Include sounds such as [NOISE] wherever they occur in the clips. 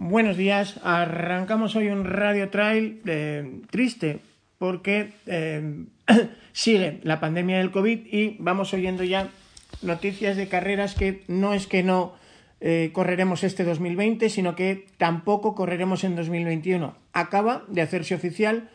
Buenos días. Arrancamos hoy un radio trail eh, triste porque eh, [CLEARS THROAT] sigue la pandemia del COVID y vamos oyendo ya noticias de carreras que no es que no eh, correremos este 2020, sino que tampoco correremos en 2021. Acaba de hacerse oficial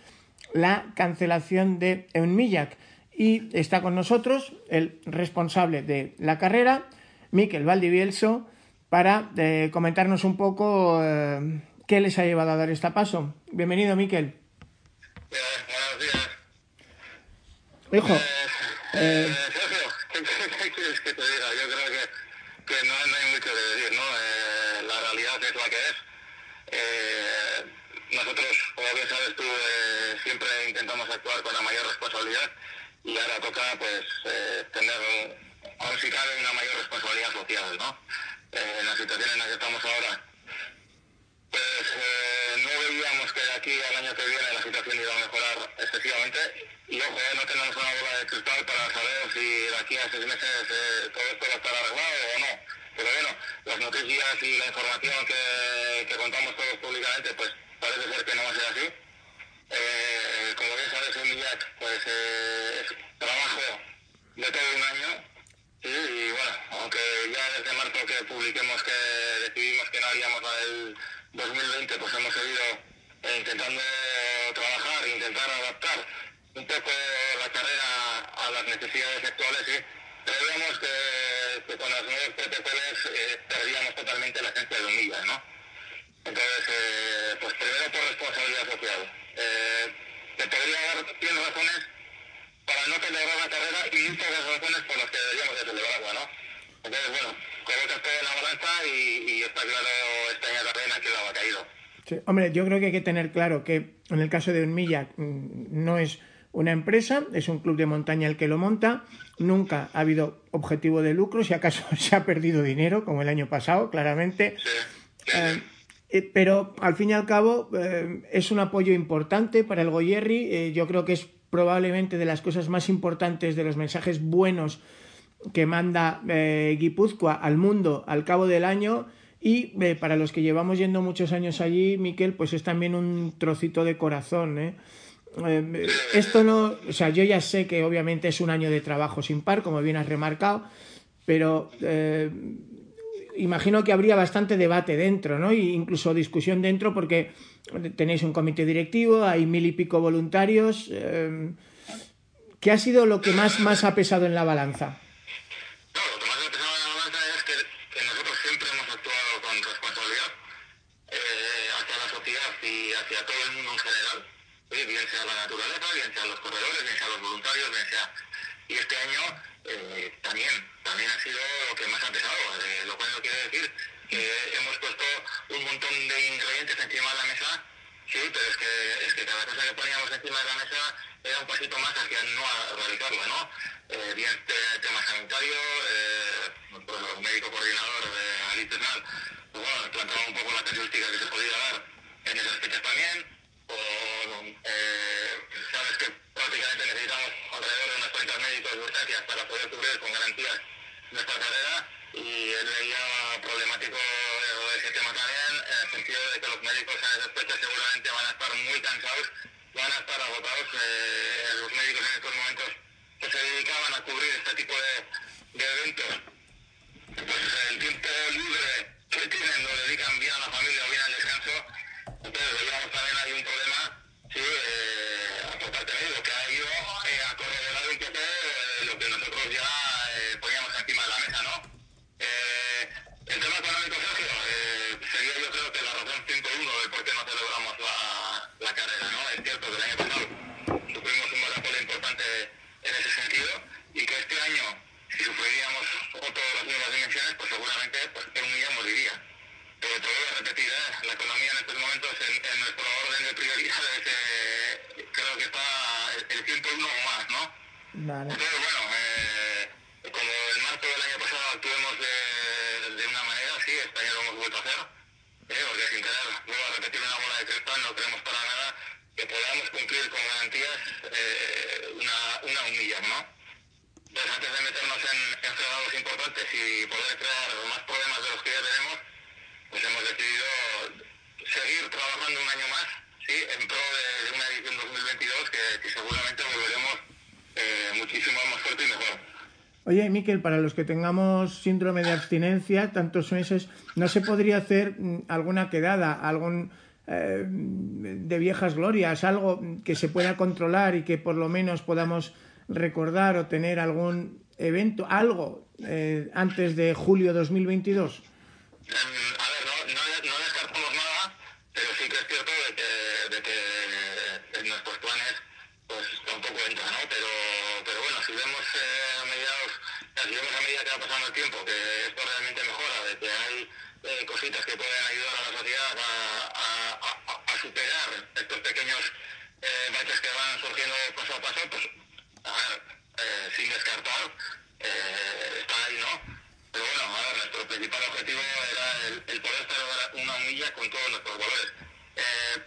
la cancelación de Eunmillac. Y está con nosotros el responsable de la carrera, Miquel Valdivielso, para eh, comentarnos un poco eh, qué les ha llevado a dar este paso. Bienvenido, Miquel. buenos días. Hijo. Eh, Sergio, ¿qué quieres que te diga? Yo creo que, que no, no, hay mucho que decir, ¿no? la realidad es la que es. nosotros, como bien sabes tú, siempre intentamos actuar con la mayor responsabilidad y ahora toca pues eh, tener aún si cabe una mayor responsabilidad social ¿no? Eh, en la situación en la que estamos ahora pues eh, no veíamos que de aquí al año que viene la situación iba a mejorar excesivamente. Y ojo no tenemos una bola de cristal para saber si de aquí a seis meses todo esto va a estar arreglado o no. Pero bueno las noticias y la información que, que contamos todos públicamente pues parece ser que no va a ser así. Eh, como bien sabes, en MILAC pues, eh, es trabajo de todo un año. Y, bueno, aunque ya desde marzo que publiquemos que decidimos que no haríamos el 2020, pues hemos seguido eh, intentando trabajar, intentar adaptar un poco la carrera a las necesidades actuales y creíamos que, con las nuevas protocolos eh, perdíamos totalmente la esencia de un ¿no? Entonces, eh, pues primero por responsabilidad social. Eh, te podría dar 100 razones para no celebrar la carrera y muchas razones por las que deberíamos de celebrarla, ¿no? Entonces, bueno, colocas todo en la balanza y, y está claro este año también a quién la ha caído. Sí, hombre, yo creo que hay que tener claro que en el caso de Unmilla mm, no es una empresa, es un club de montaña el que lo monta, nunca ha habido objetivo de lucro, si acaso [LAUGHS] se ha perdido dinero, como el año pasado, claramente. Sí, sí, Eh, eh, pero al fin y al cabo eh, es un apoyo importante para el Goyerri. Eh, yo creo que es probablemente de las cosas más importantes, de los mensajes buenos que manda eh, Guipúzcoa al mundo al cabo del año. Y eh, para los que llevamos yendo muchos años allí, Miquel, pues es también un trocito de corazón. ¿eh? Esto no, o sea, yo ya sé que obviamente es un año de trabajo sin par, como bien has remarcado, pero imagino que habría bastante debate dentro, ¿no? E incluso discusión dentro porque tenéis un comité directivo, hay mil y pico voluntarios. ¿Qué ha sido lo que más, más ha pesado en la balanza? No, lo que más ha pesado en la balanza es que, que nosotros siempre hemos actuado con responsabilidad eh, hacia la sociedad y hacia todo el mundo en general, ¿sí? bien sea la naturaleza, bien sean los corredores, bien sean los voluntarios, bien sea... Y este año eh, también, también ha sido lo que más ha pesado, eh, lo cual no quiere decir hemos puesto un montón de ingredientes encima de la mesa, sí, pero es que, es que cada cosa que poníamos encima de la mesa era un pasito más hacia no erradicarla, ¿no? Eh, bien te- tema sanitario, eh, pues, médico coordinador Alice Bernal, pues bueno, planteaba un poco la casuística que se podía dar en esas fechas también, o eh, sabes que prácticamente necesitamos alrededor de unos 30 médicos de urgencias para poder cubrir con garantías nuestra carrera y él veía problemático ese tema también en el sentido de que los médicos en esas fechas seguramente van a estar muy cansados, van los médicos en estos momentos que se dedicaban a cubrir este tipo de, eventos, pues el tiempo libre que tienen lo dedican bien a la familia o bien al descanso, entonces veíamos también hay un problema, sí, eh, por parte de que ha ido eh, a corroborar un poco eh, lo que nosotros ya seguramente pues, un día moriría. Pero te voy a repetir, ¿eh? la economía en estos momentos en, en nuestro orden de prioridades eh, creo que está el, el 101 o más, ¿no? Vale. Entonces, bueno, eh, como en marzo del año pasado actuemos de, de una manera, sí, este año lo hemos vuelto a hacer, ¿eh? porque sin tener, vuelvo a repetir, una bola de cristal, no queremos para nada que podamos cumplir con garantías eh, una, una humilla, ¿no? Entonces, antes de meternos en, en fregados importantes y poder crear 2022 que, que seguramente volveremos eh, muchísimo más fuerte y mejor. Oye, Miquel, para los que tengamos síndrome de abstinencia, tantos meses, ¿no se podría hacer mm, alguna quedada, algún eh, de viejas glorias, algo que se pueda controlar y que por lo menos podamos recordar o tener algún evento, algo eh, antes de julio 2022? Que ayudar a la sociedad a, superar estos pequeños eh, que van surgiendo paso a paso, pues, a ver, eh, sin descartar, eh, está ahí, ¿no? Pero bueno, a ver, nuestro principal objetivo era el, poder celebrar una milla con todos nuestros valores. Eh,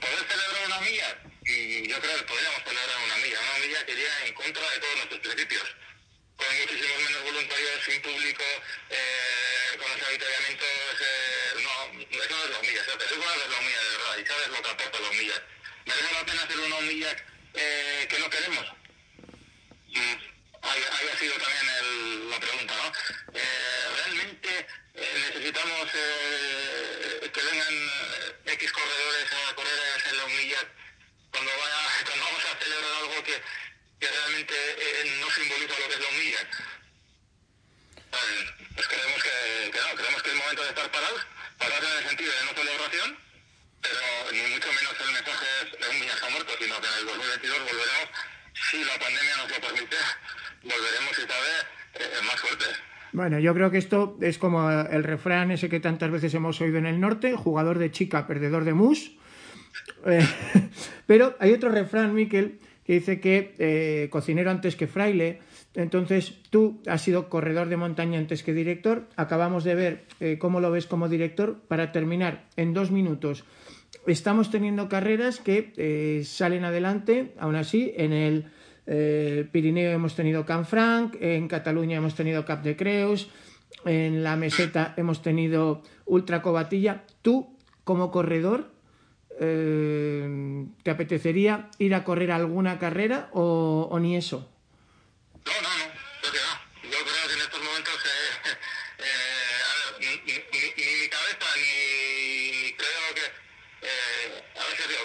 poder celebrar una milla, y yo creo que podríamos celebrar una milla, una milla que iría en contra de todos nuestros principios, con muchísimos menos voluntarios, sin público, eh, con los avituallamientos, eh, no, eso no es la humilla, eso no es la humilla de verdad, y sabes lo que aporta la humilla. ¿Merece la pena hacer una humilla eh, que no queremos? Ahí, ha sido también el, la pregunta, ¿no? Eh, ¿Realmente eh, necesitamos eh, que vengan X corredores a correr a la humilla cuando, vaya, [LAUGHS] cuando vamos a celebrar algo que, que realmente no simboliza lo que es la humilla? pues creemos que, que, no, creemos que es momento de estar parados, parados en el sentido de no celebración, ni mucho menos el mensaje es un viaje muerto, sino que en el 2022 volveremos, si la pandemia nos lo permite, volveremos tal vez eh, más fuertes. Bueno, yo creo que esto es como el refrán ese que tantas veces hemos oído en el norte, jugador de chica, perdedor de mus. Eh, [LAUGHS] pero hay otro refrán, Miquel, que dice que eh, cocinero antes que fraile. Entonces, tú has sido corredor de montaña antes que director. Acabamos de ver eh, cómo lo ves como director. Para terminar, en dos minutos, estamos teniendo carreras que eh, salen adelante. Aún así, en el eh, Pirineo hemos tenido Canfranc, en Cataluña hemos tenido Cap de Creus, en la meseta hemos tenido Ultra Cobatilla. Tú, como corredor, ¿te apetecería ir a correr alguna carrera o, ni eso creo que no. Yo creo que en estos momentos, eh, eh, a ver, ni, ni, ni, mi cabeza, ni, ni creo que... Eh, a ver, serio,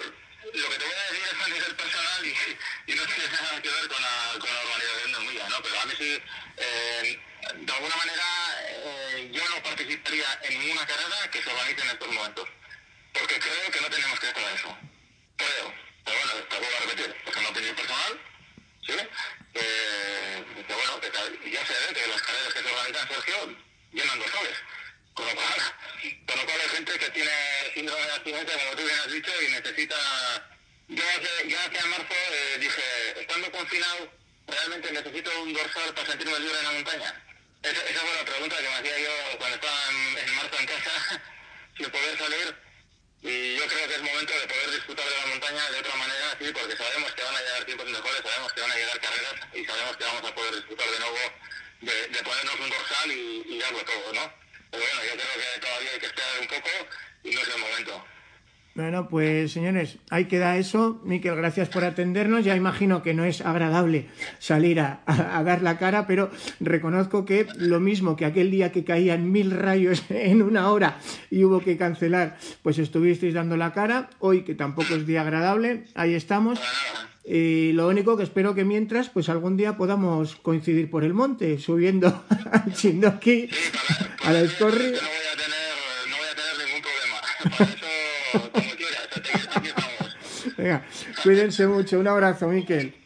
lo que te voy a decir es a nivel personal y, y no tiene [LAUGHS] nada que ver con la, con la organización de Milla, ¿no? Pero a mí sí, eh, de alguna manera, eh, yo no participaría en ninguna carrera que se organice en estos momentos. Porque creo que no tenemos que estar eso. Creo. Pero bueno, te vuelvo a repetir, es una opinión personal, ¿sí? Eh, que bueno, ya se ve que las carreras que se organizan, Sergio, llenan dorsales. Con lo cual, [LAUGHS] con lo cual hay gente que tiene síndrome de abstinencia, como tú bien has dicho, y necesita... Marzo eh, confinado, ¿realmente necesito un dorsal para sentirme libre en la montaña? Esa, esa la pregunta que me hacía yo cuando estaba en, marzo en casa, [LAUGHS] sin poder salir y yo creo que es momento de poder disfrutar de la montaña de otra manera, sí, porque sabemos que van a llegar tiempos mejores, sabemos que van a llegar carreras y sabemos que vamos a poder disfrutar de nuevo de, ponernos un dorsal y, y todo, ¿no? Pero bueno, yo creo que todavía hay que esperar un poco y no es el momento. Bueno, pues señores, ahí queda eso. Miquel, gracias por atendernos. Ya imagino que no es agradable salir a, a, a, dar la cara, pero reconozco que lo mismo que aquel día que caían mil rayos [LAUGHS] en una hora y hubo que cancelar, pues estuvisteis dando la cara. Hoy, que tampoco es día agradable, ahí estamos. Y lo único que espero que mientras, pues algún día podamos coincidir por el monte, subiendo [LAUGHS] al Chindoki, a la Escorri. No voy a tener, no voy a tener ningún problema. Como quieras. Venga, cuídense mucho. Un abrazo, Miquel.